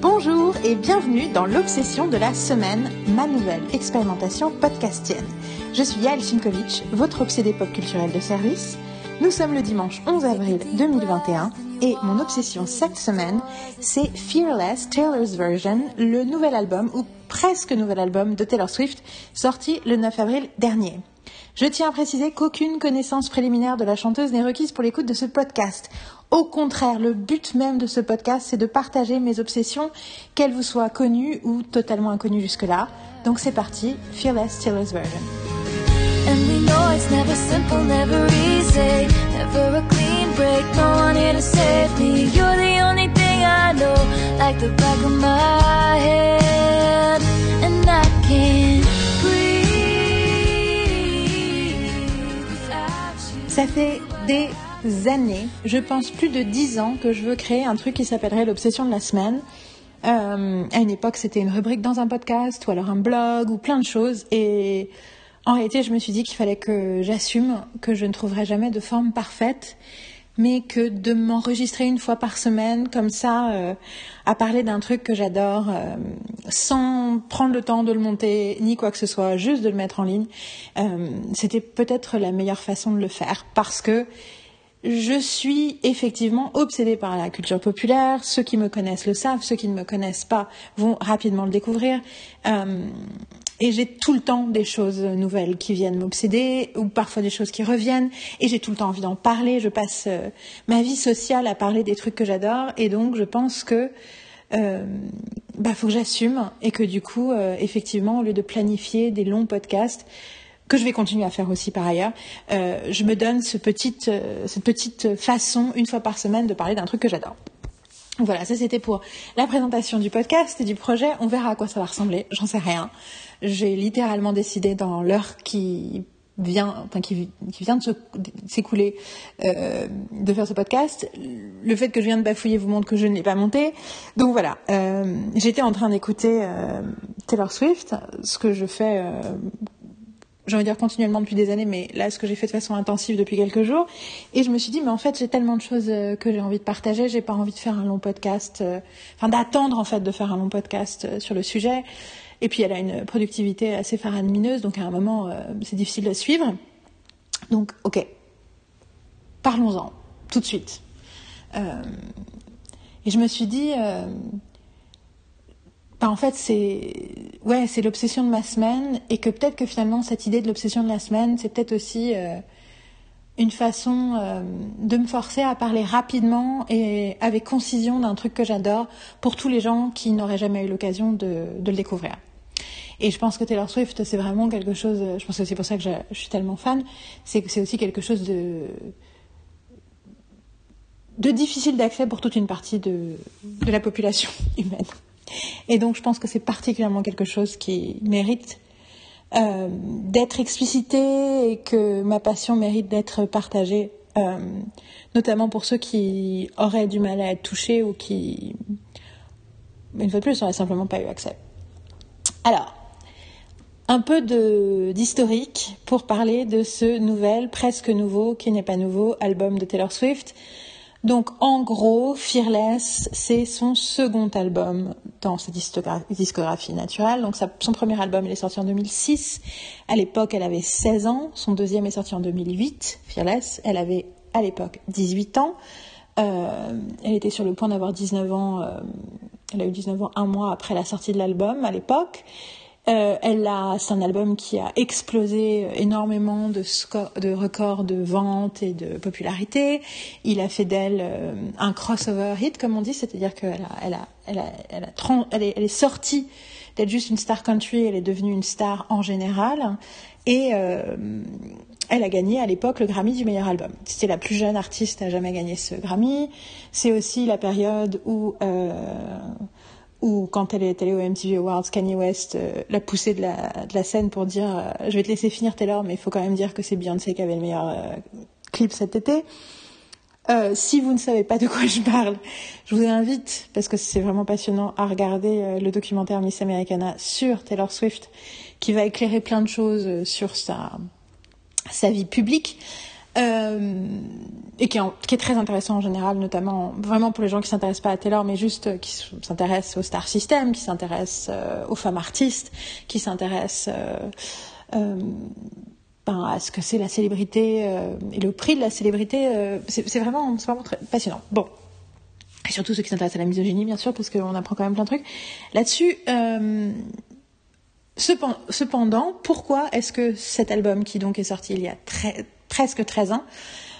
Bonjour et bienvenue dans l'obsession de la semaine, ma nouvelle expérimentation podcastienne. Je suis Yael Simkovic, votre obsédé pop culturel de service. Nous sommes le dimanche 11 avril 2021 et mon obsession cette semaine, c'est Fearless Taylor's Version, le nouvel album ou presque nouvel album de Taylor Swift sorti le 9 avril dernier. Je tiens à préciser qu'aucune connaissance préliminaire de la chanteuse n'est requise pour l'écoute de ce podcast. Au contraire, le but même de ce podcast, c'est de partager mes obsessions, qu'elles vous soient connues ou totalement inconnues jusque-là. Donc c'est parti, Fearless Taylor's Version. Ça fait des années, je pense plus de dix ans, que je veux créer un truc qui s'appellerait l'obsession de la semaine. Euh, à une époque, c'était une rubrique dans un podcast ou alors un blog ou plein de choses. Et en réalité, je me suis dit qu'il fallait que j'assume que je ne trouverais jamais de forme parfaite mais que de m'enregistrer une fois par semaine comme ça euh, à parler d'un truc que j'adore euh, sans prendre le temps de le monter ni quoi que ce soit, juste de le mettre en ligne, euh, c'était peut-être la meilleure façon de le faire parce que je suis effectivement obsédée par la culture populaire. Ceux qui me connaissent le savent, ceux qui ne me connaissent pas vont rapidement le découvrir. Et j'ai tout le temps des choses nouvelles qui viennent m'obséder, ou parfois des choses qui reviennent, et j'ai tout le temps envie d'en parler. Je passe euh, ma vie sociale à parler des trucs que j'adore, et donc je pense que euh, bah faut que j'assume, et que du coup, euh, effectivement, au lieu de planifier des longs podcasts, que je vais continuer à faire aussi par ailleurs, euh, je me donne ce petite, cette petite façon, une fois par semaine, de parler d'un truc que j'adore. Voilà, ça c'était pour la présentation du podcast et du projet. On verra à quoi ça va ressembler, j'en sais rien. J'ai littéralement décidé dans l'heure qui vient, enfin qui, vient de s'écouler, euh, de faire ce podcast. Le fait que je viens de bafouiller vous montre que je ne l'ai pas monté. Donc voilà, euh, j'étais en train d'écouter euh, Taylor Swift, ce que je fais j'ai envie de dire continuellement depuis des années, mais là, ce que j'ai fait de façon intensive depuis quelques jours. Et je me suis dit, mais en fait, j'ai tellement de choses euh, que j'ai envie de partager, j'ai pas envie de faire un long podcast, euh, enfin d'attendre en fait de faire un long podcast euh, sur le sujet. Et puis elle a une productivité assez faramineuse, donc à un moment, c'est difficile de suivre. Donc, ok, parlons-en tout de suite. et je me suis dit, bah, en fait, c'est ouais, c'est l'obsession de ma semaine et que peut-être que finalement cette idée de l'obsession de la semaine, c'est peut-être aussi euh, une façon euh, de me forcer à parler rapidement et avec concision d'un truc que j'adore pour tous les gens qui n'auraient jamais eu l'occasion de, le découvrir. Et je pense que Taylor Swift, c'est vraiment quelque chose. Je pense que c'est pour ça que je, je suis tellement fan. C'est que c'est aussi quelque chose de de difficile d'accès pour toute une partie de, de la population humaine. Et donc je pense que c'est particulièrement quelque chose qui mérite euh, d'être explicité et que ma passion mérite d'être partagée, euh, notamment pour ceux qui auraient du mal à être touchés ou qui, une fois de plus, n'auraient simplement pas eu accès. Alors, un peu d'historique pour parler de ce nouvel, presque nouveau, qui n'est pas nouveau, album de Taylor Swift. Donc en gros, Fearless, c'est son second album dans sa discographie naturelle. Donc son premier album, il est sorti en 2006. À l'époque, elle avait 16 ans. Son deuxième est sorti en 2008, Fearless. Elle avait à l'époque 18 ans. Euh, elle était sur le point d'avoir 19 ans. Euh, elle a eu 19 ans un mois après la sortie de l'album à l'époque. Euh, elle a, c'est un album qui a explosé énormément de, de records de vente et de popularité. Il a fait d'elle euh, un crossover hit, comme on dit, c'est-à-dire qu'elle a, elle a, elle a, elle, a, elle, est, elle est sortie d'être juste une star country, elle est devenue une star en général. Et euh, elle a gagné à l'époque le Grammy du meilleur album. C'était la plus jeune artiste à jamais gagner ce Grammy. C'est aussi la période où euh, ou quand elle est allée au MTV Awards, Kanye West euh, l'a poussée de la, de la scène pour dire euh, je vais te laisser finir Taylor, mais il faut quand même dire que c'est Beyoncé qui avait le meilleur euh, clip cet été. si vous ne savez pas de quoi je parle, je vous invite, parce que c'est vraiment passionnant, à regarder le documentaire Miss Americana sur Taylor Swift, qui va éclairer plein de choses sur sa, sa vie publique. Et qui est, très intéressant en général, notamment vraiment pour les gens qui s'intéressent pas à Taylor, mais juste qui s'intéressent au star system, qui s'intéressent aux femmes artistes, qui s'intéressent ben, à ce que c'est la célébrité et le prix de la célébrité. c'est vraiment, très passionnant. Bon, et surtout ceux qui s'intéressent à la misogynie, bien sûr, parce qu'on apprend quand même plein de trucs. Là-dessus, euh, cependant, pourquoi est-ce que cet album, qui donc est sorti il y a presque 13 ans,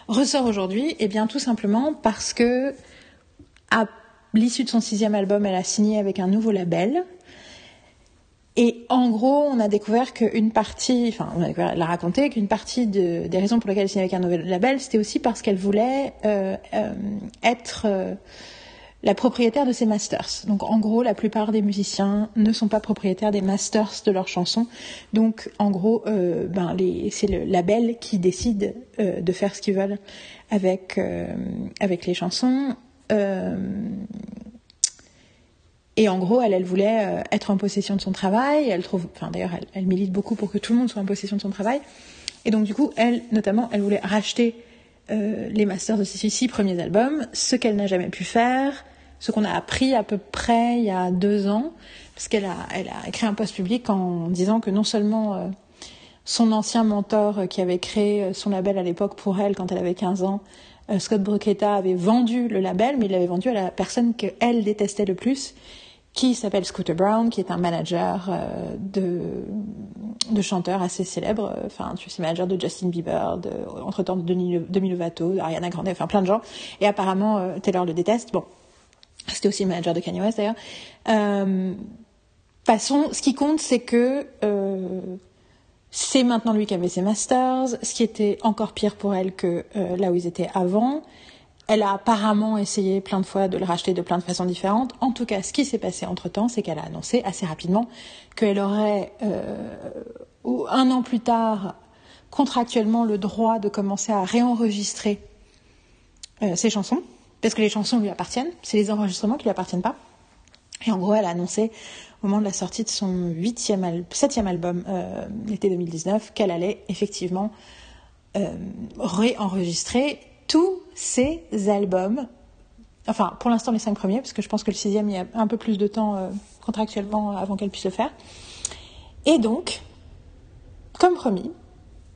ressort aujourd'hui Eh bien, tout simplement parce que, à l'issue de son sixième album, elle a signé avec un nouveau label. Et en gros, on a découvert qu'une partie, enfin, on a découvert, elle a raconté qu'une partie des raisons pour lesquelles elle signait avec un nouveau label, c'était aussi parce qu'elle voulait euh, euh, être la propriétaire de ces masters. Donc en gros, la plupart des musiciens ne sont pas propriétaires des masters de leurs chansons. Donc en gros, euh, ben, c'est le label qui décide euh, de faire ce qu'ils veulent avec, euh, avec les chansons. et en gros, elle, elle voulait être en possession de son travail. Elle trouve, enfin d'ailleurs, elle milite beaucoup pour que tout le monde soit en possession de son travail. Et donc du coup, elle, notamment, elle voulait racheter euh, les masters de ses six premiers albums, ce qu'elle n'a jamais pu faire, ce qu'on a appris à peu près il y a deux ans, parce qu'elle a, elle a écrit un post public en disant que non seulement euh, son ancien mentor euh, qui avait créé son label à l'époque pour elle quand elle avait 15 ans, Scott Bruchetta avait vendu le label, mais il l'avait vendu à la personne qu'elle détestait le plus, qui s'appelle Scooter Brown, qui est un manager euh, de, de chanteurs assez célèbres. Enfin, tu sais, manager de Justin Bieber, de, entre-temps de Demi Lovato, d'Ariana Grande, enfin plein de gens. Et apparemment, euh, Taylor le déteste. Bon, c'était aussi le manager de Kanye West d'ailleurs. Euh, façon, ce qui compte, c'est que euh, c'est maintenant lui qui avait ses masters, ce qui était encore pire pour elle que là où ils étaient avant. Elle a apparemment essayé plein de fois de le racheter de plein de façons différentes. En tout cas, ce qui s'est passé entre-temps, c'est qu'elle a annoncé assez rapidement qu'elle aurait, euh, un an plus tard, contractuellement le droit de commencer à réenregistrer euh, ses chansons, parce que les chansons lui appartiennent, c'est les enregistrements qui lui appartiennent pas. Et en gros, elle a annoncé au moment de la sortie de son huitième septième album, euh, l'été 2019, qu'elle allait effectivement euh, réenregistrer tous ces albums, enfin pour l'instant les cinq premiers, parce que je pense que le sixième, il y a un peu plus de temps euh, contractuellement avant qu'elle puisse le faire. Et donc, comme promis,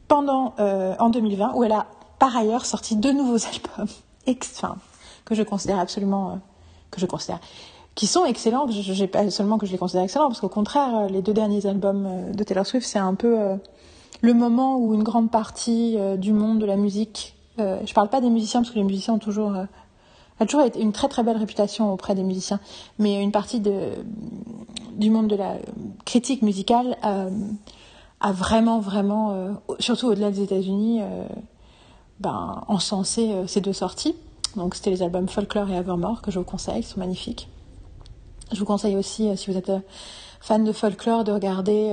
pendant euh, en 2020, où elle a par ailleurs sorti deux nouveaux albums, enfin, que je considère absolument, euh, que je considère, qui sont excellents. Je, n'ai pas seulement que je les considère excellents, parce qu'au contraire, les deux derniers albums de Taylor Swift, c'est un peu le moment où une grande partie du monde de la musique euh, je parle pas des musiciens parce que les musiciens ont toujours, euh, a toujours été une très très belle réputation auprès des musiciens, mais une partie de, du monde de la critique musicale euh, a vraiment vraiment, euh, surtout au-delà des États-Unis, ben, encensé ces deux sorties. Donc c'était les albums Folklore et Evermore que je vous conseille, ils sont magnifiques. Je vous conseille aussi, si vous êtes fan de folklore, de regarder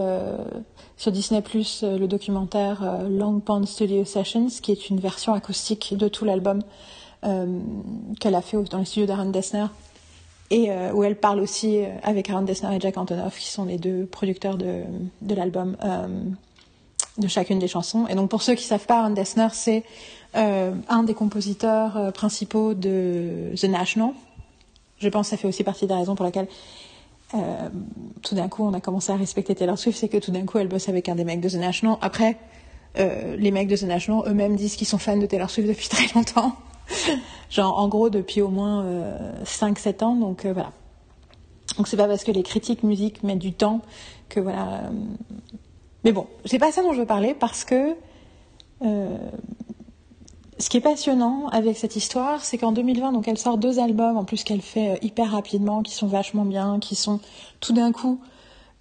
sur Disney Plus euh, le documentaire euh, Long Pond Studio Sessions, qui est une version acoustique de tout l'album euh, qu'elle a fait dans les studios d'Aaron Dessner. Et où elle parle aussi avec Aaron Dessner et Jack Antonoff, qui sont les deux producteurs de, l'album, de chacune des chansons. Et donc pour ceux qui savent pas, Aaron Dessner, c'est un des compositeurs principaux de The National. Je pense que ça fait aussi partie des raisons pour lesquelles euh, tout d'un coup, on a commencé à respecter Taylor Swift, c'est que tout d'un coup, elle bosse avec un des mecs de The National. Après, euh, les mecs de The National eux-mêmes disent qu'ils sont fans de Taylor Swift depuis très longtemps. Genre, en gros, depuis au moins euh, 5-7 ans. Donc, euh, voilà. Donc, c'est pas parce que les critiques musique mettent du temps que voilà. Mais bon, c'est pas ça dont je veux parler parce que ce qui est passionnant avec cette histoire, c'est qu'en 2020, donc elle sort deux albums, en plus qu'elle fait euh, hyper rapidement, qui sont vachement bien, qui sont tout d'un coup.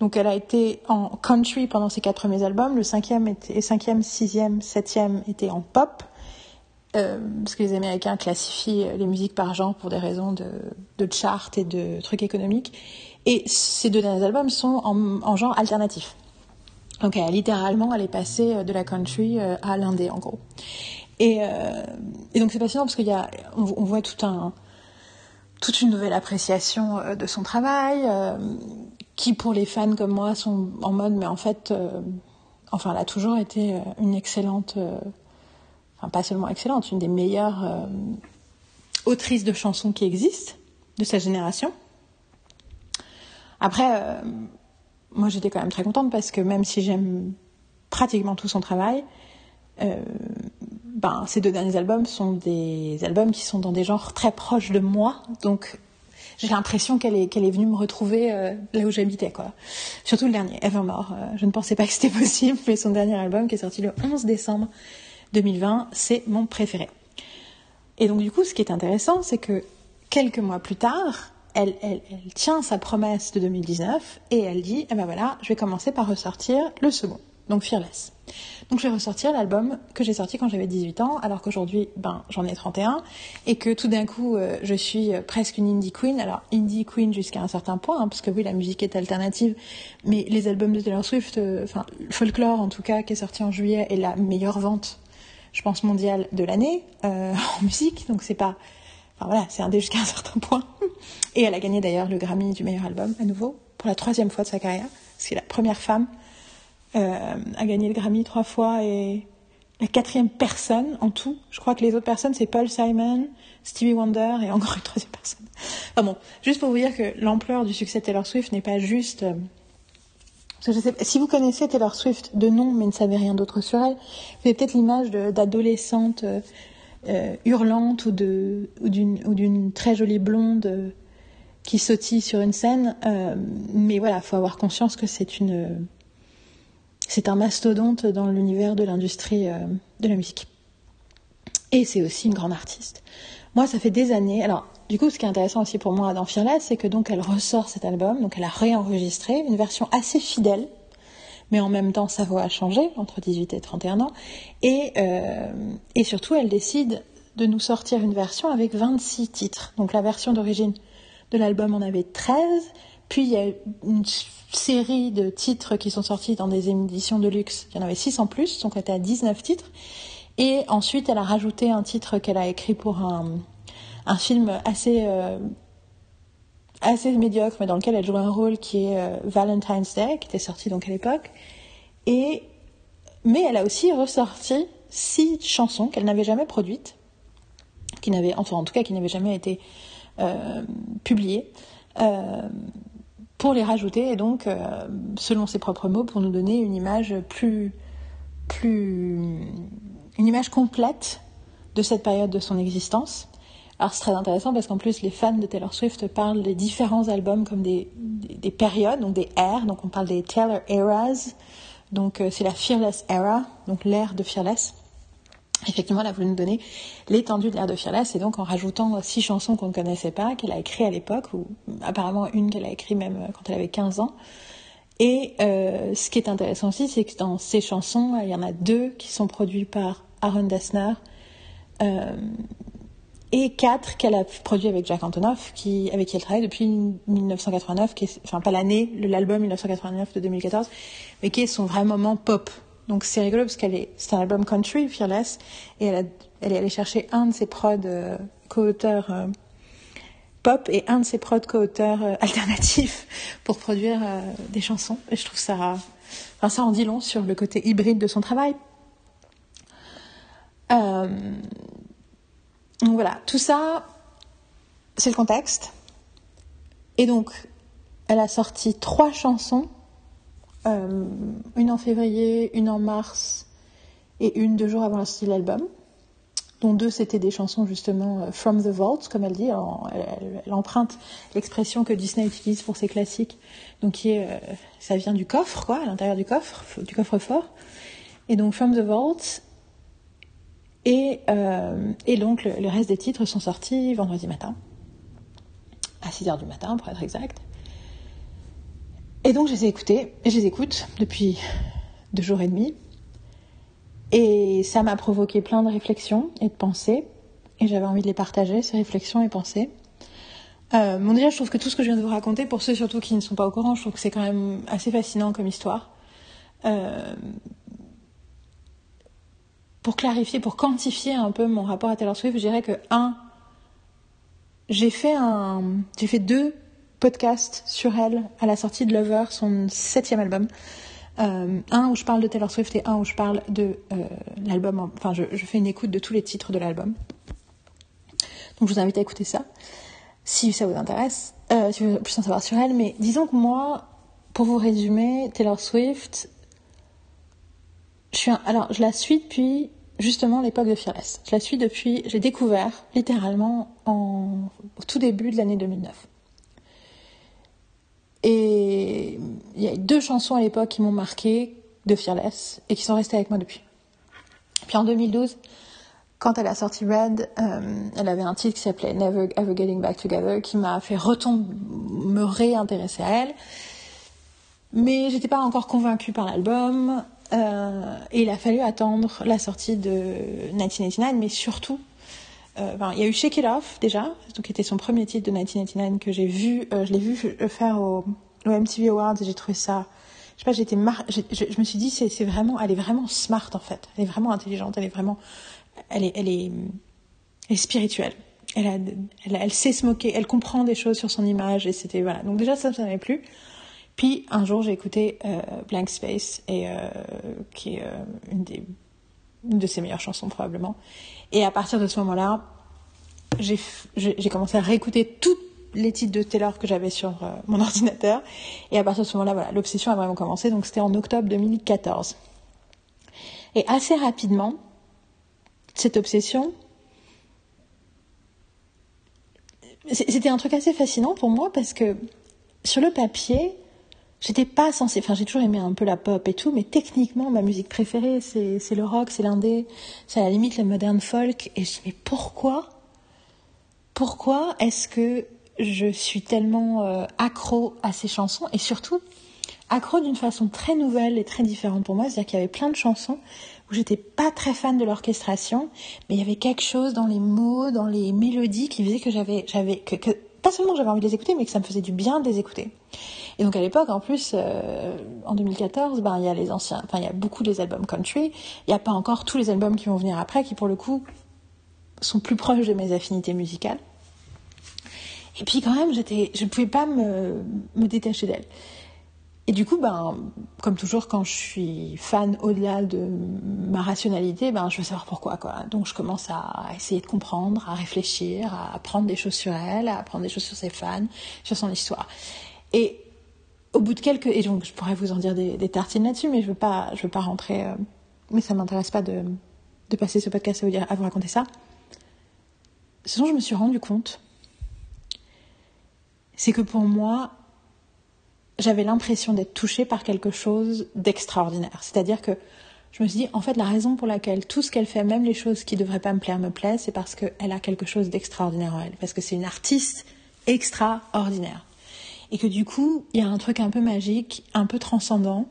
Donc elle a été en country pendant ses quatre premiers albums, le cinquième était, cinquième, sixième, septième était en pop, euh, parce que les Américains classifient les musiques par genre pour des raisons de, de chart et de trucs économiques. Et ces deux derniers albums sont en, en genre alternatif. Donc elle, littéralement, elle est passée de la country euh, à l'indé en gros. Et, euh, et donc c'est passionnant parce a, on, voit tout un, toute une nouvelle appréciation euh, de son travail, euh, qui pour les fans comme moi sont en mode, mais en fait, euh, enfin, elle a toujours été une excellente, enfin pas seulement excellente, une des meilleures euh, autrices de chansons qui existent de sa génération. Après, euh, moi j'étais quand même très contente parce que même si j'aime pratiquement tout son travail, euh, ben, ces deux derniers albums sont des albums qui sont dans des genres très proches de moi, donc j'ai l'impression qu'elle est, qu'elle est venue me retrouver euh, là où j'habitais, quoi. Surtout le dernier, Evermore. Euh, je ne pensais pas que c'était possible, mais son dernier album qui est sorti le 11 décembre 2020, c'est mon préféré. Et donc du coup, ce qui est intéressant, c'est que quelques mois plus tard, elle, elle, elle, tient sa promesse de 2019 et elle dit, eh ben voilà, je vais commencer par ressortir le second, donc Fearless. Donc je vais ressortir l'album que j'ai sorti quand j'avais 18 ans, alors qu'aujourd'hui, ben, j'en ai 31, et que tout d'un coup, euh, je suis presque une indie queen. Alors indie queen jusqu'à un certain point, hein, parce que oui, la musique est alternative, mais les albums de Taylor Swift, euh, enfin Folklore en tout cas, qui est sorti en juillet, est la meilleure vente, je pense, mondiale de l'année euh, en musique. Donc c'est pas, enfin voilà, c'est un dé jusqu'à un certain point. Et elle a gagné d'ailleurs le Grammy du meilleur album à nouveau pour la troisième fois de sa carrière. C'est la première femme euh, a gagné le Grammy trois fois et la quatrième personne en tout. Je crois que les autres personnes, c'est Paul Simon, Stevie Wonder et encore une troisième personne. Enfin bon, juste pour vous dire que l'ampleur du succès de Taylor Swift n'est pas juste... Euh, si vous connaissez Taylor Swift de nom mais ne savez rien d'autre sur elle, vous avez peut-être l'image d'adolescente euh, euh, hurlante ou de ou d'une très jolie blonde euh, qui sautille sur une scène. Euh, mais voilà, faut avoir conscience que c'est une c'est un mastodonte dans l'univers de l'industrie euh, de la musique. Et c'est aussi une grande artiste. Moi, ça fait des années. Alors, du coup, ce qui est intéressant aussi pour moi dans Fearless, c'est que donc elle ressort cet album, donc elle a réenregistré une version assez fidèle, mais en même temps sa voix a changé entre 18 et 31 ans, et, euh, et surtout elle décide de nous sortir une version avec 26 titres. Donc la version d'origine de l'album en avait 13, puis il y a une série de titres qui sont sortis dans des éditions de luxe. Il y en avait 6 en plus, donc elle était à 19 titres. Et ensuite, elle a rajouté un titre qu'elle a écrit pour un, un film assez, euh, assez médiocre, mais dans lequel elle joue un rôle qui est euh, Valentine's Day, qui était sorti donc à l'époque. Et, mais elle a aussi ressorti six chansons qu'elle n'avait jamais produites, qui n'avaient, enfin en tout cas qui n'avaient jamais été euh, publiées. Pour les rajouter et donc, euh, selon ses propres mots, pour nous donner une image plus, plus, une image complète de cette période de son existence. Alors c'est très intéressant parce qu'en plus les fans de Taylor Swift parlent des différents albums comme des, des, des périodes, donc des airs, donc on parle des Taylor Eras, donc euh, c'est la Fearless Era, donc l'ère de Fearless. Effectivement, elle a voulu nous donner l'étendue de l'ère de Fearless, et donc en rajoutant six chansons qu'on ne connaissait pas, qu'elle a écrites à l'époque, ou apparemment une qu'elle a écrite même quand elle avait 15 ans. Et euh, ce qui est intéressant aussi, c'est que dans ces chansons, il y en a deux qui sont produites par Aaron Dessner, euh, et quatre qu'elle a produit avec Jack Antonoff, qui, avec qui elle travaille depuis 1989, qui enfin pas l'année, l'album 1989 de 2014, mais qui est son vrai moment pop. Donc c'est rigolo parce qu'elle est, c'est un album country, Fearless, et elle, est allée chercher un de ses prods euh, co-auteurs euh, pop et un de ses prods co-auteurs euh, alternatifs pour produire des chansons. Et je trouve ça, enfin ça en dit long sur le côté hybride de son travail. Donc voilà, tout ça, c'est le contexte. Et donc, elle a sorti trois chansons euh, une en février, une en mars et une deux jours avant la sortie de l'album, dont deux c'était des chansons justement euh, From the Vault, comme elle dit. Elle, emprunte l'expression que Disney utilise pour ses classiques, donc qui est, euh, ça vient du coffre, quoi, à l'intérieur du coffre, du coffre-fort. Et donc From the Vault. Et, donc le, le, reste des titres sont sortis vendredi matin, à 6 heures du matin pour être exact. Et donc je les ai écoutés, et je les écoute depuis deux jours et demi. Et ça m'a provoqué plein de réflexions et de pensées. Et j'avais envie de les partager, ces réflexions et pensées. Euh, bon, déjà, je trouve que tout ce que je viens de vous raconter, pour ceux surtout qui ne sont pas au courant, je trouve que c'est quand même assez fascinant comme histoire. Euh, pour clarifier, pour quantifier un peu mon rapport à Taylor Swift, je dirais que, un, j'ai fait un, j'ai fait deux podcast sur elle à la sortie de Lover, son septième album. Euh, un où je parle de Taylor Swift et un où je parle de euh, l'album. Enfin, je, fais une écoute de tous les titres de l'album. Donc, je vous invite à écouter ça si ça vous intéresse, euh, si vous voulez plus en savoir sur elle. Mais disons que moi, pour vous résumer, Taylor Swift, je suis un, alors je la suis depuis justement l'époque de Fearless. Je la suis depuis, j'ai découvert littéralement en, au tout début de l'année 2009. Et il y a deux chansons à l'époque qui m'ont marqué de Fearless et qui sont restées avec moi depuis. Puis en 2012, quand elle a sorti Red, euh, elle avait un titre qui s'appelait Never Ever Getting Back Together qui m'a fait retomber, me réintéresser à elle. Mais j'étais pas encore convaincue par l'album. Euh, et il a fallu attendre la sortie de 1989, mais surtout, euh, il y a eu Shake It Off déjà, qui était son premier titre de 1989 que j'ai vu, euh, je l'ai vu faire au, MTV Awards et j'ai trouvé ça, je sais pas, j'étais je, me suis dit c'est vraiment, elle est vraiment smart en fait, elle est vraiment intelligente, elle est vraiment, elle est, elle est, elle est spirituelle. Elle, elle, sait se moquer, elle comprend des choses sur son image et c'était voilà. Donc déjà ça, m'avait plu. Puis un jour, j'ai écouté euh, Blank Space, et, euh, qui est euh, une, des, une de ses meilleures chansons probablement. Et à partir de ce moment-là, j'ai commencé à réécouter tous les titres de Taylor que j'avais sur euh, mon ordinateur. Et à partir de ce moment-là, voilà, l'obsession a vraiment commencé. Donc c'était en octobre 2014. Et assez rapidement, cette obsession, c'était un truc assez fascinant pour moi parce que sur le papier, J'étais pas censée, enfin j'ai toujours aimé un peu la pop et tout, mais techniquement ma musique préférée c'est, c'est le rock, c'est l'indé, c'est à la limite le modern folk. Et je dis mais pourquoi? Pourquoi est-ce que je suis tellement euh, accro à ces chansons? Et surtout accro d'une façon très nouvelle et très différente pour moi, c'est-à-dire qu'il y avait plein de chansons où j'étais pas très fan de l'orchestration, mais il y avait quelque chose dans les mots, dans les mélodies qui faisait que j'avais, j'avais, que, que pas seulement j'avais envie de les écouter, mais que ça me faisait du bien de les écouter. Et donc à l'époque, en plus, euh, en 2014, ben il y a les anciens, enfin il y a beaucoup des albums country. Il n'y a pas encore tous les albums qui vont venir après, qui pour le coup sont plus proches de mes affinités musicales. Et puis quand même, j'étais, je ne pouvais pas me, me détacher d'elle. Et du coup, ben, comme toujours, quand je suis fan au-delà de ma rationalité, ben, je veux savoir pourquoi, quoi. Donc, je commence à essayer de comprendre, à réfléchir, à apprendre des choses sur elle, à apprendre des choses sur ses fans, sur son histoire. Et au bout de quelques, et donc, je pourrais vous en dire des, tartines là-dessus, mais je veux pas, je veux pas rentrer, euh, mais ça m'intéresse pas de, de passer ce podcast à vous dire, vous raconter ça. Ce dont je me suis rendu compte, c'est que pour moi, j'avais l'impression d'être touchée par quelque chose d'extraordinaire. C'est-à-dire que je me suis dit, en fait, la raison pour laquelle tout ce qu'elle fait, même les choses qui devraient pas me plaire, me plaisent, c'est parce qu'elle a quelque chose d'extraordinaire en elle. Parce que c'est une artiste extraordinaire. Et que du coup, il y a un truc un peu magique, un peu transcendant.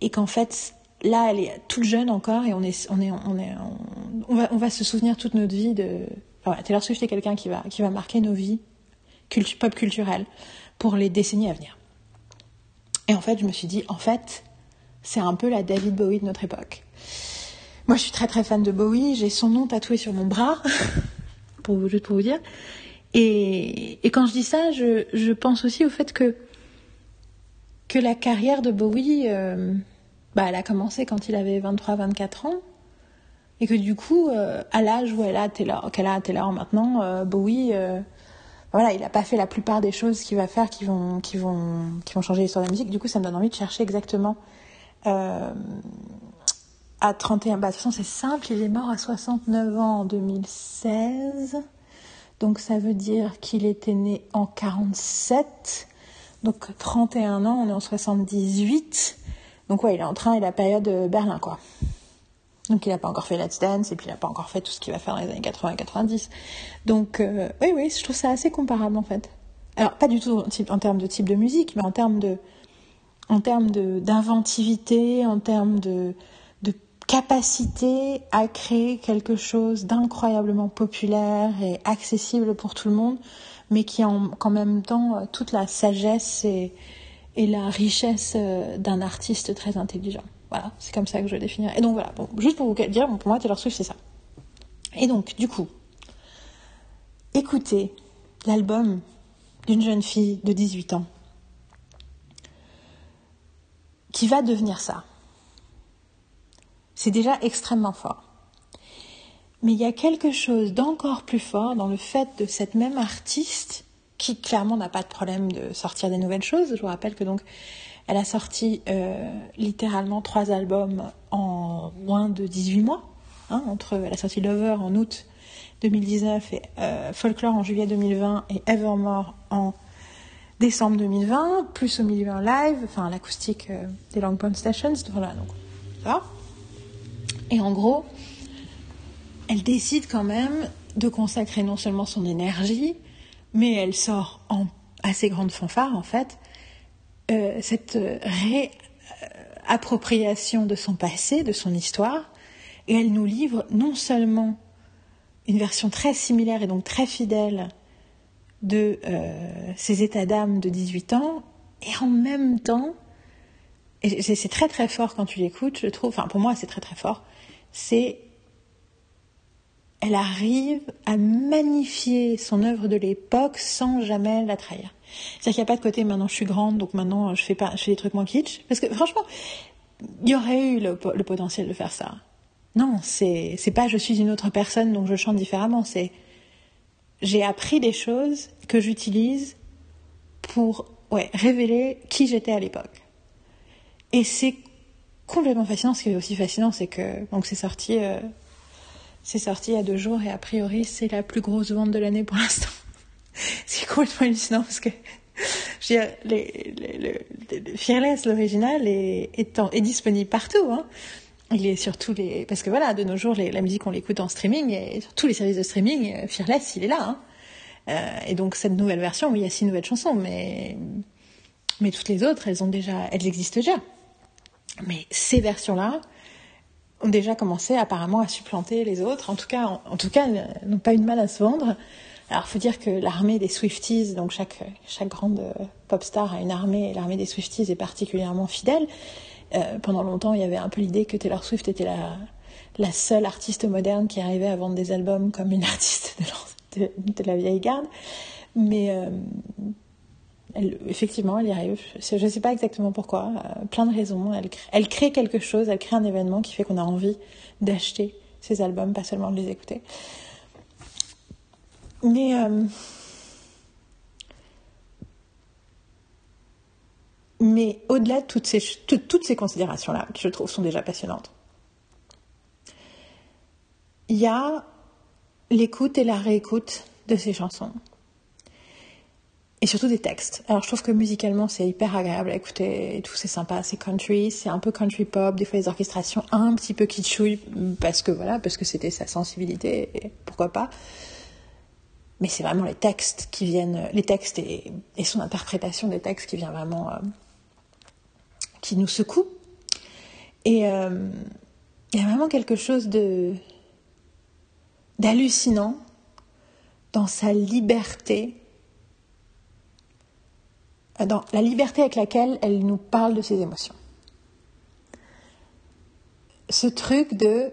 Et qu'en fait, là, elle est toute jeune encore et on est, on est, on est, on, va, on va se souvenir toute notre vie de. Enfin, voilà, Taylor Swift est quelqu'un qui va, qui va marquer nos vies pop culturelles pour les décennies à venir. Et en fait, je me suis dit, en fait, c'est un peu la David Bowie de notre époque. Moi, je suis très très fan de Bowie. J'ai son nom tatoué sur mon bras, juste pour vous dire. Et, quand je dis ça, je, pense aussi au fait que, que la carrière de Bowie, euh, bah, elle a commencé quand il avait 23-24 ans. Et que du coup, euh, à l'âge où elle a Taylor, qu'elle a Taylor maintenant, euh, Bowie, voilà, il n'a pas fait la plupart des choses qu'il va faire qui vont, qui vont, qui vont changer l'histoire de la musique. Du coup, ça me donne envie de chercher exactement à 31. Bah, de toute façon, c'est simple, il est mort à 69 ans en 2016. Donc, ça veut dire qu'il était né en 47. Donc, 31 ans, on est en 78. Donc, ouais, il est en train de la période Berlin, quoi. Donc il n'a pas encore fait Let's Dance et puis il n'a pas encore fait tout ce qu'il va faire dans les années 80 et 90. Donc euh, oui, oui, je trouve ça assez comparable en fait. Alors pas du tout en, termes de type de musique, mais en termes de, en termes d'inventivité, en termes de capacité à créer quelque chose d'incroyablement populaire et accessible pour tout le monde, mais qui a en, même temps euh, toute la sagesse et, la richesse euh, d'un artiste très intelligent. Voilà, c'est comme ça que je définirais. Et donc voilà, juste pour vous dire, pour moi, Taylor c'est ça. Et donc, du coup, écoutez l'album d'une jeune fille de 18 ans qui va devenir ça. C'est déjà extrêmement fort. Mais il y a quelque chose d'encore plus fort dans le fait de cette même artiste qui clairement n'a pas de problème de sortir des nouvelles choses. Je vous rappelle que donc elle a sorti euh, littéralement trois albums en moins de 18 mois. Hein, entre, elle a sorti Lover en août 2019 et euh, Folklore en juillet 2020 et Evermore en décembre 2020, plus au milieu un live, enfin l'acoustique euh, des Long Pond Stations. Voilà, donc ça. Et en gros, elle décide quand même de consacrer non seulement son énergie, mais elle sort en assez grande fanfare en fait euh, cette réappropriation de son passé, de son histoire, et elle nous livre non seulement une version très similaire et donc très fidèle de euh, ses états d'âme de 18 ans, et en même temps, c'est très très fort quand tu l'écoutes, je trouve, enfin pour moi c'est très très fort, c'est elle arrive à magnifier son œuvre de l'époque sans jamais la trahir. C'est-à-dire qu'il n'y a pas de côté maintenant je suis grande, donc maintenant je fais, pas, je fais des trucs moins kitsch. Parce que franchement, il y aurait eu le, potentiel de faire ça. Non, c'est, c'est pas je suis une autre personne donc je chante différemment. C'est j'ai appris des choses que j'utilise pour ouais, révéler qui j'étais à l'époque. Et c'est complètement fascinant. Ce qui est aussi fascinant, c'est que donc c'est sorti, euh, c'est sorti il y a deux jours et a priori c'est la plus grosse vente de l'année pour l'instant. c'est complètement hallucinant parce que je veux dire, les, les, le, Fearless, l'original, est, est, disponible partout. Hein. Il est sur tous les. Parce que voilà, de nos jours, la musique, on l'écoute en streaming, et sur tous les services de streaming, euh, Fearless, il est là. Hein. Euh, et donc, cette nouvelle version, oui, il y a six nouvelles chansons, mais, mais toutes les autres, elles, ont déjà, elles existent déjà. Mais ces versions-là ont déjà commencé apparemment à supplanter les autres. En tout cas, en, tout cas, n'ont pas eu de mal à se vendre. Alors, faut dire que l'armée des Swifties, donc chaque, chaque grande euh, pop star a une armée, et l'armée des Swifties est particulièrement fidèle. Euh, pendant longtemps, il y avait un peu l'idée que Taylor Swift était la, la seule artiste moderne qui arrivait à vendre des albums comme une artiste de, de, la vieille garde. Mais euh, effectivement, elle y arrive. Je ne sais pas exactement pourquoi. Euh, plein de raisons. Elle, crée quelque chose, elle crée un événement qui fait qu'on a envie d'acheter ces albums, pas seulement de les écouter. Mais euh, au-delà de toutes ces, toutes ces considérations-là, qui je trouve sont déjà passionnantes, il y a l'écoute et la réécoute de ces chansons. Et surtout des textes. Alors je trouve que musicalement c'est hyper agréable à écouter et tout, c'est sympa, c'est country, c'est un peu country pop, des fois les orchestrations un petit peu kitschouilles parce que voilà, parce que c'était sa sensibilité pourquoi pas mais c'est vraiment les textes qui viennent, les textes et, son interprétation des textes qui vient vraiment, euh, qui nous secoue. Et euh, il y a vraiment quelque chose de d'hallucinant dans sa liberté, dans la liberté avec laquelle elle nous parle de ses émotions. Ce truc de,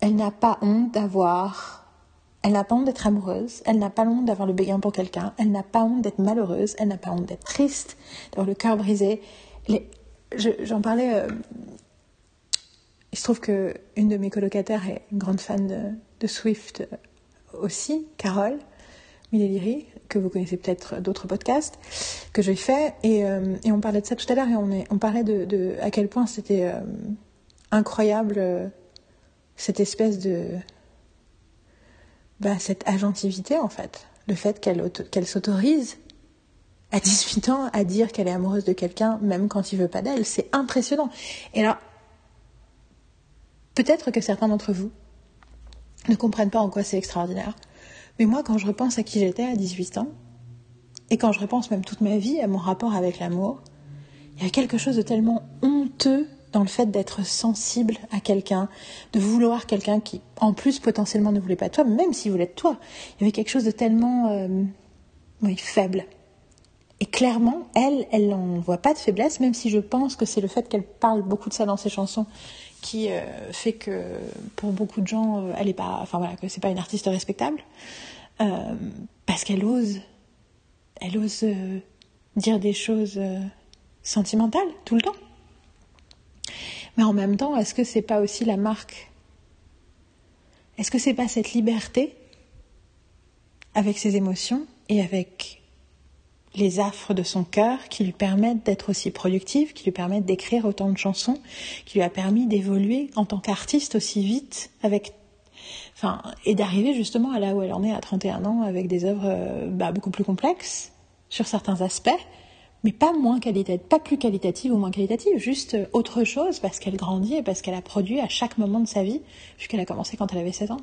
elle n'a pas honte d'avoir elle n'a pas honte d'être amoureuse, elle n'a pas honte d'avoir le béguin pour quelqu'un, elle n'a pas honte d'être malheureuse, elle n'a pas honte d'être triste, d'avoir le cœur brisé. J'en parlais. Euh, il se trouve que une de mes colocataires est une grande fan de, Swift euh, aussi, Carole Mileliri, que vous connaissez peut-être d'autres podcasts que j'ai fait, et, euh, on parlait de ça tout à l'heure, et on, parlait de, à quel point c'était incroyable cette espèce de bah, cette agentivité en fait, le fait qu'elle s'autorise à 18 ans à dire qu'elle est amoureuse de quelqu'un même quand il veut pas d'elle, c'est impressionnant. Et alors, peut-être que certains d'entre vous ne comprennent pas en quoi c'est extraordinaire, mais moi quand je repense à qui j'étais à 18 ans, et quand je repense même toute ma vie à mon rapport avec l'amour, il y a quelque chose de tellement honteux dans le fait d'être sensible à quelqu'un, de vouloir quelqu'un qui, en plus, potentiellement ne voulait pas toi, même s'il voulait toi. Il y avait quelque chose de tellement euh, faible. Et clairement, elle, elle n'en voit pas de faiblesse, même si je pense que c'est le fait qu'elle parle beaucoup de ça dans ses chansons qui euh, fait que pour beaucoup de gens, euh, elle est pas, enfin voilà, que c'est pas une artiste respectable, parce qu'elle ose, elle ose dire des choses sentimentales tout le temps. Mais en même temps, est-ce que c'est pas aussi la marque? Est-ce que c'est pas cette liberté avec ses émotions et avec les affres de son cœur qui lui permettent d'être aussi productive, qui lui permettent d'écrire autant de chansons, qui lui a permis d'évoluer en tant qu'artiste aussi vite avec enfin et d'arriver justement à là où elle en est à 31 ans avec des œuvres euh, bah, beaucoup plus complexes sur certains aspects mais pas moins qualitative, pas plus qualitative ou moins qualitative, juste autre chose parce qu'elle grandit et parce qu'elle a produit à chaque moment de sa vie, puisqu'elle a commencé quand elle avait 16 ans.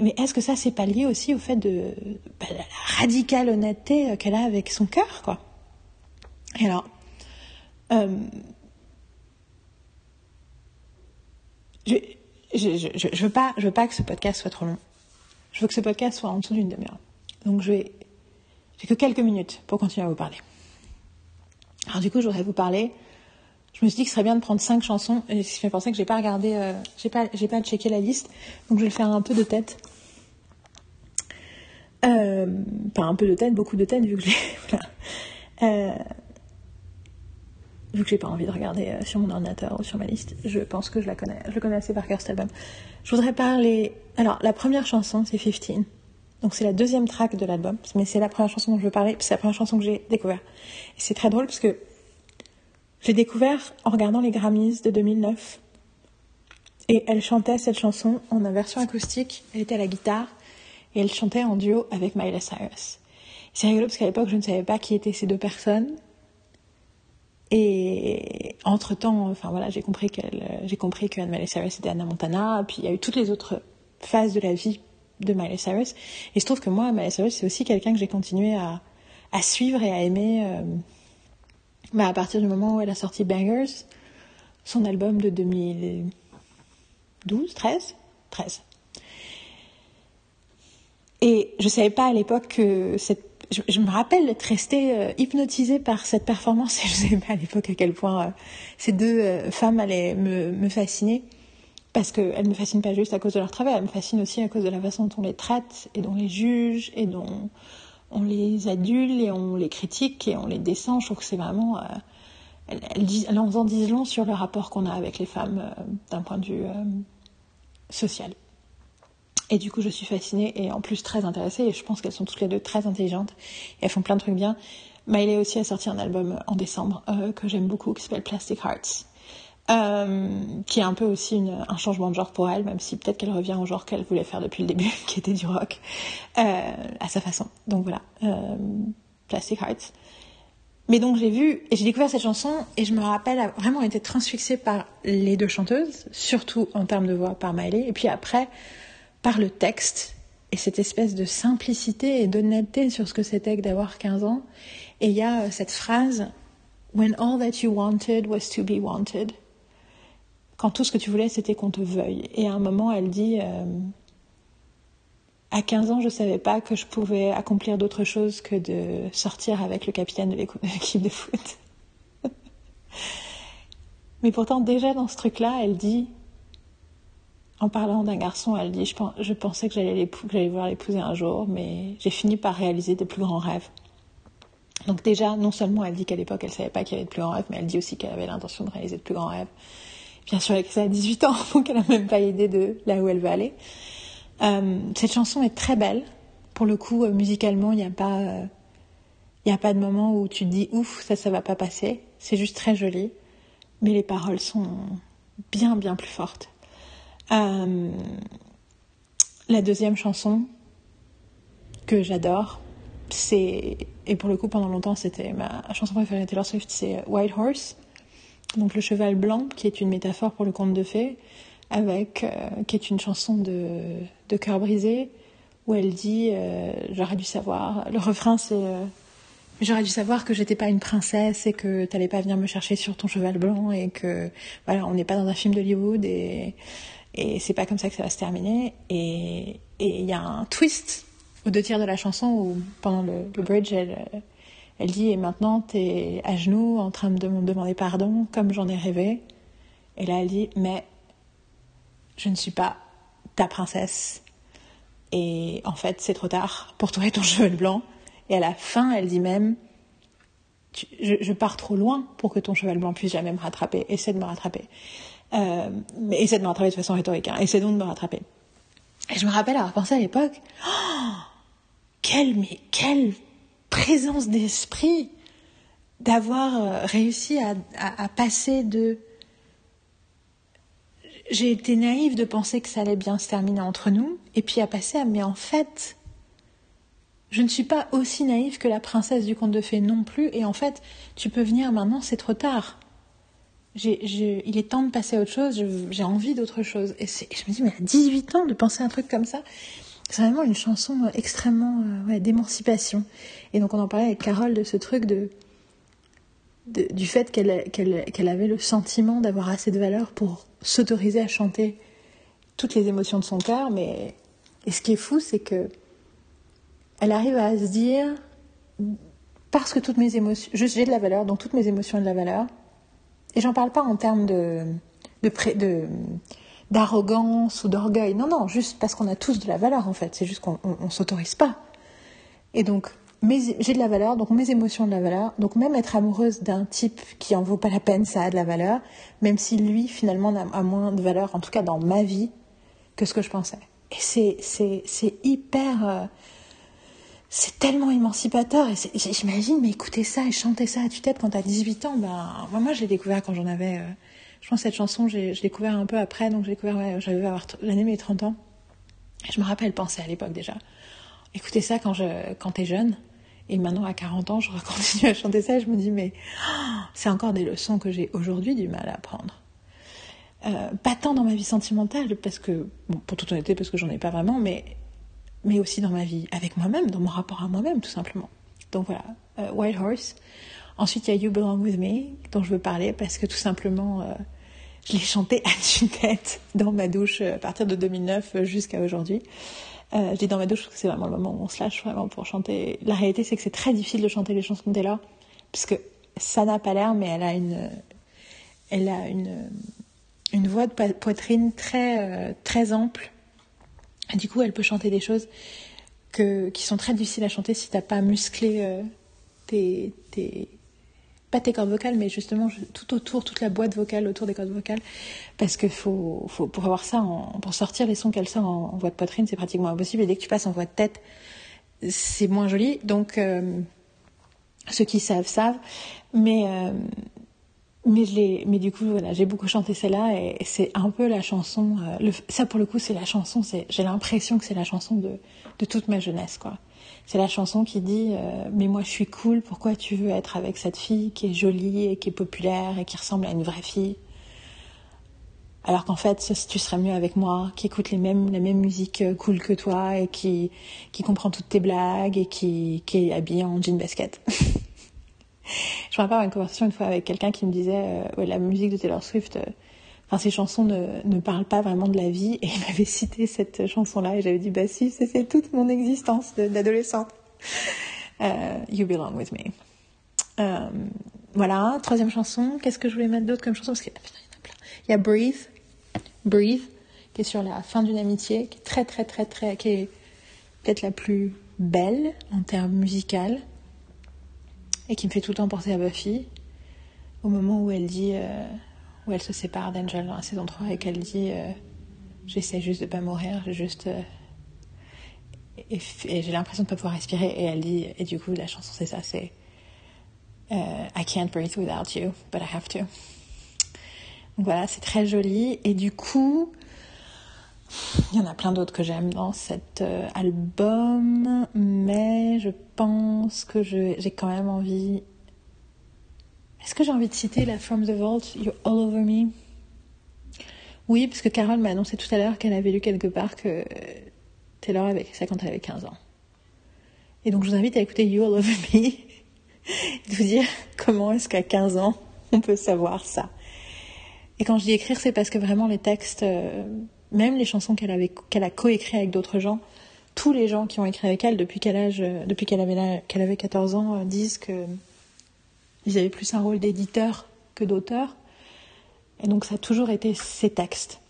Mais est-ce que ça, c'est pas lié aussi au fait de bah, la radicale honnêteté qu'elle a avec son cœur, quoi? Et alors, euh, je, je, je, veux pas, veux pas que ce podcast soit trop long. Je veux que ce podcast soit en dessous d'une demi-heure. Donc je vais, j'ai que quelques minutes pour continuer à vous parler. Alors du coup, je voudrais vous parler. Je me suis dit que ce serait bien de prendre cinq chansons. Et je me pensais que j'ai pas regardé, euh, j'ai pas, j'ai pas checké la liste, donc je vais le faire un peu de tête. Euh, un peu de tête, beaucoup de tête, vu que j'ai. Euh, vu que j'ai pas envie de regarder euh, sur mon ordinateur ou sur ma liste, je pense que je la connais, je le connais assez par cœur cet album. Je voudrais parler. Alors, la première chanson, c'est 15. Donc c'est la deuxième track de l'album, mais c'est la première chanson dont je veux parler, c'est la première chanson que j'ai découverte. C'est très drôle parce que j'ai découvert en regardant les Grammys de 2009. Et elle chantait cette chanson en version acoustique, elle était à la guitare, et elle chantait en duo avec Miley Cyrus. C'est rigolo parce qu'à l'époque, je ne savais pas qui étaient ces deux personnes. Et entre temps, enfin voilà, j'ai compris qu'elle, j'ai compris que Miley Cyrus était Anna Montana, puis il y a eu toutes les autres phases de la vie de Miley Cyrus. Et je trouve que moi, Miley Cyrus, c'est aussi quelqu'un que j'ai continué à, à, suivre et à aimer euh, bah, à partir du moment où elle a sorti Bangers, son album de 2012, 13 13. Et je savais pas à l'époque que cette je, me rappelle d'être restée euh, hypnotisée par cette performance et je savais pas à l'époque à quel point euh, ces deux euh, femmes allaient me, me fasciner parce qu'elles me fascinent pas juste à cause de leur travail, elles me fascinent aussi à cause de la façon dont on les traite et dont on les juge et dont on les adule et on les critique et on les descend. Je trouve que c'est vraiment... Euh, elles, en disent long sur le rapport qu'on a avec les femmes euh, d'un point de vue euh, social. Et du coup, je suis fascinée et en plus très intéressée et je pense qu'elles sont toutes les deux très intelligentes et elles font plein de trucs bien. Miley aussi a sorti un album en décembre euh, que j'aime beaucoup qui s'appelle Plastic Hearts euh, qui est un peu aussi un changement de genre pour elle, même si peut-être qu'elle revient au genre qu'elle voulait faire depuis le début, qui était du rock, euh, à sa façon. Donc voilà, euh, Plastic Hearts. Mais donc j'ai vu et j'ai découvert cette chanson et je me rappelle avoir vraiment été transfixée par les deux chanteuses, surtout en termes de voix par Miley, et puis après par le texte et cette espèce de simplicité et d'honnêteté sur ce que c'était que d'avoir 15 ans. Et il y a cette phrase When all that you wanted was to be wanted quand tout ce que tu voulais, c'était qu'on te veuille. Et à un moment, elle dit euh, À 15 ans, je ne savais pas que je pouvais accomplir d'autre chose que de sortir avec le capitaine de l'équipe de foot. Mais pourtant, déjà dans ce truc-là, elle dit en parlant d'un garçon, elle dit je, pensais que j'allais voir l'épouser un jour, mais j'ai fini par réaliser des plus grands rêves. Donc déjà, non seulement elle dit qu'à l'époque elle savait pas qu'il y avait de plus grands rêves, mais elle dit aussi qu'elle avait l'intention de réaliser de plus grands rêves bien sûr ça à 18 ans, donc elle n'a même pas idée de là où elle veut aller. Euh, cette chanson est très belle. Pour le coup, euh, musicalement, il n'y a pas, euh, a pas de moment où tu te dis ouf, ça, ça va pas passer. C'est juste très joli, mais les paroles sont bien, bien plus fortes. Euh, la deuxième chanson que j'adore, c'est et pour le coup pendant longtemps c'était ma chanson préférée de Taylor Swift, c'est White Horse donc le cheval blanc, qui est une métaphore pour le conte de fées, avec euh, qui est une chanson de, de cœur brisé, où elle dit euh, j'aurais dû savoir. Le refrain c'est euh, j'aurais dû savoir que j'étais pas une princesse et que t'allais pas venir me chercher sur ton cheval blanc et que voilà on n'est pas dans un film d'Hollywood et et c'est pas comme ça que ça va se terminer. Et il y a un twist aux deux tiers de la chanson où pendant le, le bridge elle elle dit, et maintenant, t'es à genoux en train de me demander pardon, comme j'en ai rêvé. Et là, elle dit, mais je ne suis pas ta princesse. Et en fait, c'est trop tard pour toi et ton cheval blanc. Et à la fin, elle dit même, je, pars trop loin pour que ton cheval blanc puisse jamais me rattraper. Essaie de me rattraper. Euh, mais essaie de me rattraper de façon rhétorique. Hein. Essaie donc de me rattraper. Et je me rappelle avoir pensé à l'époque, oh, quelle, mais quelle présence d'esprit d'avoir euh, réussi à, passer de... J'ai été naïve de penser que ça allait bien se terminer entre nous, et puis à passer à, mais en fait, je ne suis pas aussi naïve que la princesse du conte de fées non plus, et en fait, tu peux venir maintenant, c'est trop tard. il est temps de passer à autre chose, j'ai envie d'autre chose. Et, je me dis, mais à 18 ans, de penser à un truc comme ça, c'est vraiment une chanson euh, extrêmement euh, d'émancipation. Et donc on en parlait avec Carole de ce truc de, du fait qu'elle avait le sentiment d'avoir assez de valeur pour s'autoriser à chanter toutes les émotions de son cœur. Mais et ce qui est fou, c'est que elle arrive à se dire, parce que toutes mes émotions, j'ai de la valeur, donc toutes mes émotions ont de la valeur. Et j'en parle pas en termes de, de, de d'arrogance ou d'orgueil. Non, non, juste parce qu'on a tous de la valeur en fait. C'est juste qu'on ne s'autorise pas. Et donc, j'ai de la valeur, donc mes émotions ont de la valeur. Donc même être amoureuse d'un type qui en vaut pas la peine, ça a de la valeur. Même si lui, finalement, a moins de valeur, en tout cas dans ma vie, que ce que je pensais. Et c'est, hyper... C'est tellement émancipateur. Et j'imagine, mais écouter ça et chanter ça à tue-tête quand t'as 18 ans, ben, moi, je l'ai découvert quand j'en avais... Euh, je pense que cette chanson, j'ai découvert un peu après, donc j'ai découvert, ouais, j'avais l'année mes 30 ans. Et je me rappelle penser à l'époque déjà. Écouter ça quand je, quand t'es jeune. Et maintenant, à 40 ans, je continue à chanter ça et je me dis, mais oh, c'est encore des leçons que j'ai aujourd'hui du mal à apprendre. Euh, pas tant dans ma vie sentimentale, parce que, pour toute honnêteté, parce que j'en ai pas vraiment, mais, mais aussi dans ma vie avec moi-même, dans mon rapport à moi-même, tout simplement. Donc voilà, euh, White Horse. Ensuite, il y a You Belong With Me, dont je veux parler parce que tout simplement, euh, je l'ai chanté à tue-tête dans ma douche euh, à partir de 2009 euh, jusqu'à aujourd'hui. je dis dans ma douche parce que c'est vraiment le moment où on se lâche vraiment pour chanter. La réalité, c'est que c'est très difficile de chanter les chansons de Taylor, puisque ça n'a pas l'air, mais elle a une, elle a une, une voix de poitrine très, très ample. Du coup, elle peut chanter des choses qui sont très difficiles à chanter si t'as pas musclé tes, tes, pas tes cordes vocales, mais justement tout autour, toute la boîte vocale autour des cordes vocales, parce que faut, pour avoir ça, pour sortir les sons qu'elle sort en, voix de poitrine, c'est pratiquement impossible. Et dès que tu passes en voix de tête, c'est moins joli. Donc euh, ceux qui savent savent, mais euh, mais je mais du coup voilà, j'ai beaucoup chanté celle-là et, c'est un peu la chanson. Euh, le, ça pour le coup, c'est la chanson. C'est, j'ai l'impression que c'est la chanson de de toute ma jeunesse, quoi. C'est la chanson qui dit euh, Mais moi je suis cool, pourquoi tu veux être avec cette fille qui est jolie et qui est populaire et qui ressemble à une vraie fille? Alors qu'en fait, tu serais mieux avec moi, qui écoute les mêmes, la même musique euh, cool que toi et qui, qui comprend toutes tes blagues et qui, qui est habillé en jean basket. je me rappelle une conversation une fois avec quelqu'un qui me disait euh, ouais, la musique de Taylor Swift, enfin ces chansons ne, ne parlent pas vraiment de la vie. Et il m'avait cité cette chanson là et j'avais dit bah si c'est toute mon existence d'adolescente. Uh, You Belong With Me. Euh, voilà. Troisième chanson. Qu'est-ce que je voulais mettre d'autre comme chanson? Parce qu'il y y a Breathe. Breathe qui est sur la fin d'une amitié qui est très très très très qui est peut-être la plus belle en termes musical et qui me fait tout le temps penser à Buffy au moment où elle dit euh, où elle se sépare d'Angel dans la saison 3 et qu'elle dit euh, J'essaie juste de pas mourir, juste. Euh, et, j'ai l'impression de pas pouvoir respirer. Et elle dit, et du coup, la chanson c'est ça c'est I can't breathe without you, but I have to. Donc voilà, c'est très joli. Et du coup, il y en a plein d'autres que j'aime dans cet album, mais je pense que j'ai quand même envie est-ce que j'ai envie de citer la From the Vault, You're All Over Me? Oui, parce que Carole m'a annoncé tout à l'heure qu'elle avait lu quelque part que Taylor avait écrit ça quand elle avait 15 ans. Et donc je vous invite à écouter You All Over Me et de vous dire comment est-ce qu'à 15 ans on peut savoir ça. Et quand je dis écrire, c'est parce que vraiment les textes, euh, même les chansons qu'elle avait, qu'elle a coécrit avec d'autres gens, tous les gens qui ont écrit avec elle depuis quel âge, euh, qu'elle avait, qu'elle avait 14 ans, euh, disent que ils avaient plus un rôle d'éditeur que d'auteur. Et donc ça a toujours été ses textes.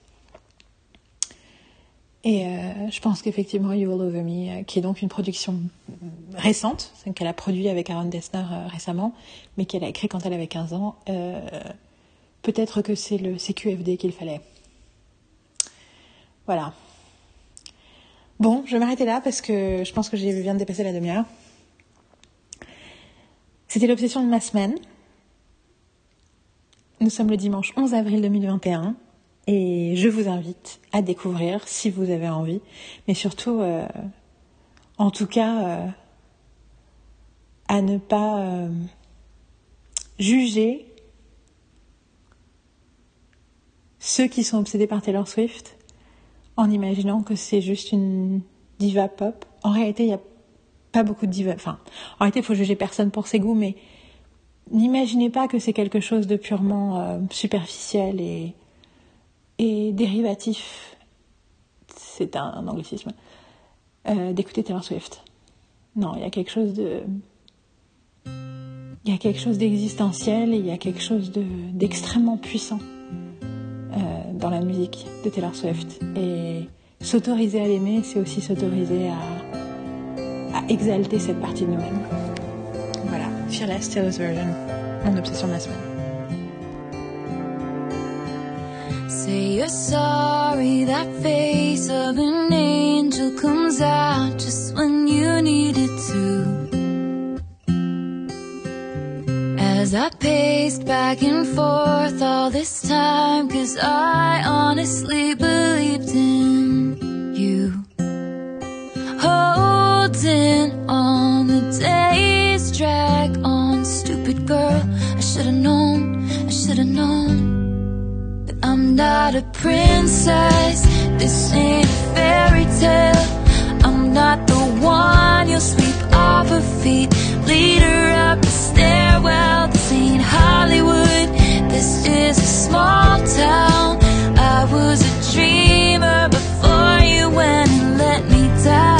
Et euh, je pense qu'effectivement, You All Over Me, qui est donc une production récente, qu'elle a produit avec Aaron Dessner récemment, mais qu'elle a écrit quand elle avait 15 ans, peut-être que c'est le CQFD qu'il fallait. Voilà. Bon, je vais m'arrêter là parce que je pense que viens de dépasser la demi-heure. C'était l'obsession de ma semaine. Nous sommes le dimanche 11 avril 2021 et je vous invite à découvrir si vous avez envie, mais surtout, euh, en tout cas, euh, à ne pas euh, juger ceux qui sont obsédés par Taylor Swift en imaginant que c'est juste une diva pop. En réalité, il n'y a pas beaucoup de divas. Enfin, en réalité, il faut juger personne pour ses goûts, mais n'imaginez pas que c'est quelque chose de purement euh, superficiel et, et dérivatif. C'est un, anglicisme. Euh, d'écouter Taylor Swift. Non, il y a quelque chose de. Il y a quelque chose d'existentiel et il y a quelque chose d'extrêmement puissant dans la musique de Taylor Swift. Et s'autoriser à l'aimer, c'est aussi s'autoriser à, exalter cette partie de nous-mêmes. Voilà, Fearless Taylor's Version, mon obsession de la semaine. Say you're sorry, that face of an angel comes out just when you need it I paced back and forth all this time, cause I honestly believed in you. Holding on, the days drag on. Stupid girl, I should've known, I should've known. But I'm not a princess, this ain't a fairy tale. I'm not the one you'll sweep off her feet, lead her up the stairwell Hollywood, this is a small town. I was a dreamer before you went and let me down.